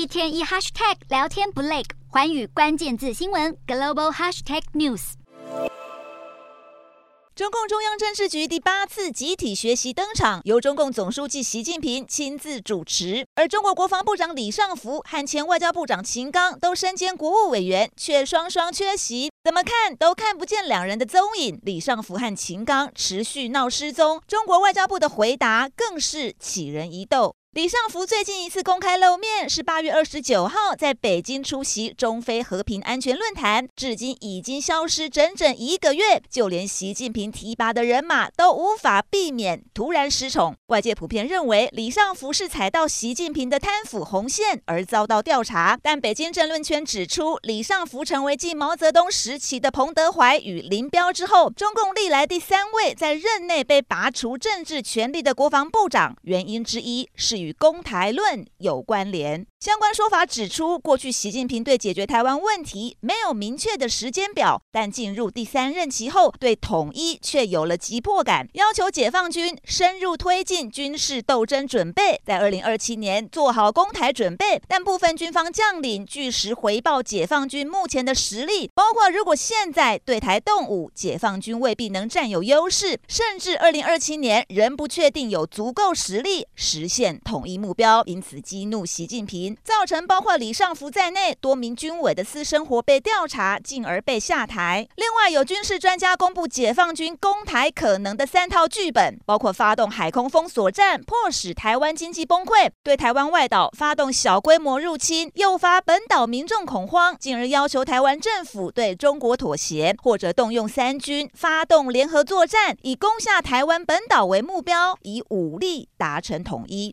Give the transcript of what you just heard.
一天一 hashtag 聊天不累，寰宇关键字新闻 global hashtag news。中共中央政治局第八次集体学习登场，由中共总书记习近平亲自主持，而中国国防部长李尚福和前外交部长秦刚都身兼国务委员，却双双缺席，怎么看都看不见两人的踪影。李尚福和秦刚持续闹失踪，中国外交部的回答更是启人疑窦。李尚福最近一次公开露面是八月二十九号在北京出席中非和平安全论坛，至今已经消失整整一个月，就连习近平提拔的人马都无法避免突然失宠。外界普遍认为李尚福是踩到习近平的贪腐红线而遭到调查，但北京政论圈指出，李尚福成为继毛泽东时期的彭德怀与林彪之后，中共历来第三位在任内被拔除政治权力的国防部长，原因之一是。与公台论有关联。相关说法指出，过去习近平对解决台湾问题没有明确的时间表，但进入第三任期后，对统一却有了急迫感，要求解放军深入推进军事斗争准备，在二零二七年做好攻台准备。但部分军方将领据实回报解放军目前的实力，包括如果现在对台动武，解放军未必能占有优势，甚至二零二七年仍不确定有足够实力实现统一目标，因此激怒习近平。造成包括李尚福在内多名军委的私生活被调查，进而被下台。另外，有军事专家公布解放军攻台可能的三套剧本，包括发动海空封锁战，迫使台湾经济崩溃；对台湾外岛发动小规模入侵，诱发本岛民众恐慌，进而要求台湾政府对中国妥协，或者动用三军发动联合作战，以攻下台湾本岛为目标，以武力达成统一。